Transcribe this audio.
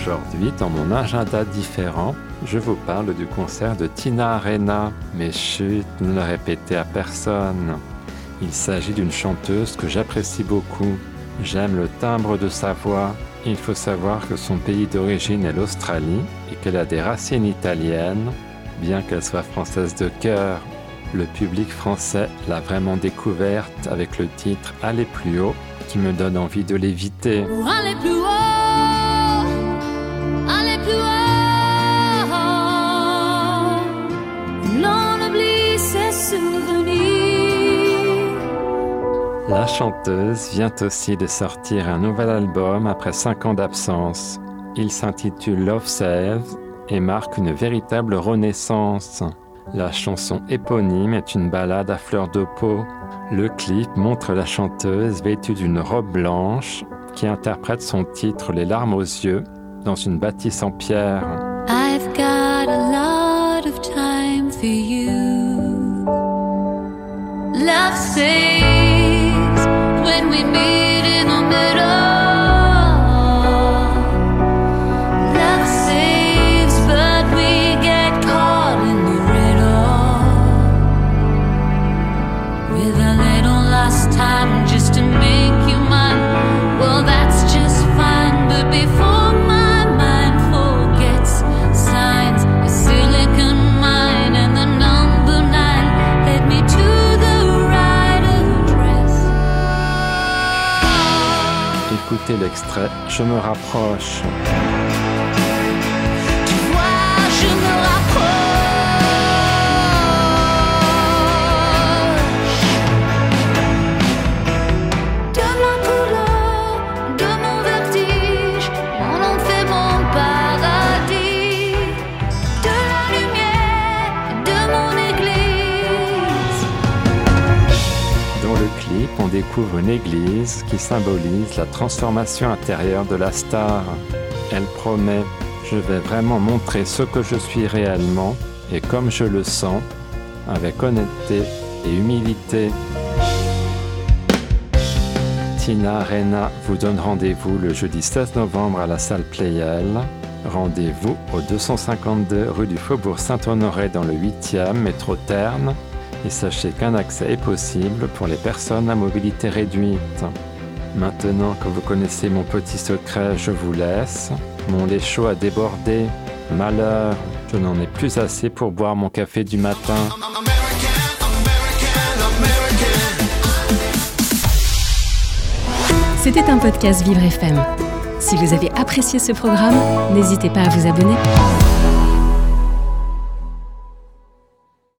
Aujourd'hui, dans mon agenda différent, je vous parle du concert de Tina Arena. Mais chut, ne le répétez à personne. Il s'agit d'une chanteuse que j'apprécie beaucoup. J'aime le timbre de sa voix. Il faut savoir que son pays d'origine est l'Australie et qu'elle a des racines italiennes, bien qu'elle soit française de cœur. Le public français l'a vraiment découverte avec le titre Aller plus haut qui me donne envie de l'éviter. Pour aller plus haut, La chanteuse vient aussi de sortir un nouvel album après 5 ans d'absence. Il s'intitule Love Saves et marque une véritable renaissance. La chanson éponyme est une ballade à fleur de peau. Le clip montre la chanteuse vêtue d'une robe blanche qui interprète son titre Les larmes aux yeux dans une bâtisse en pierre. I've got a lot of time for you. Love L'extrait Je me rapproche. On découvre une église qui symbolise la transformation intérieure de la star. Elle promet Je vais vraiment montrer ce que je suis réellement et comme je le sens, avec honnêteté et humilité. Tina Arena vous donne rendez-vous le jeudi 16 novembre à la salle Playel. Rendez-vous au 252 rue du Faubourg Saint-Honoré dans le 8e métro Terne et sachez qu'un accès est possible pour les personnes à mobilité réduite. Maintenant que vous connaissez mon petit secret, je vous laisse. Mon lait chaud a débordé. Malheur, je n'en ai plus assez pour boire mon café du matin. C'était un podcast Vivre FM. Si vous avez apprécié ce programme, n'hésitez pas à vous abonner.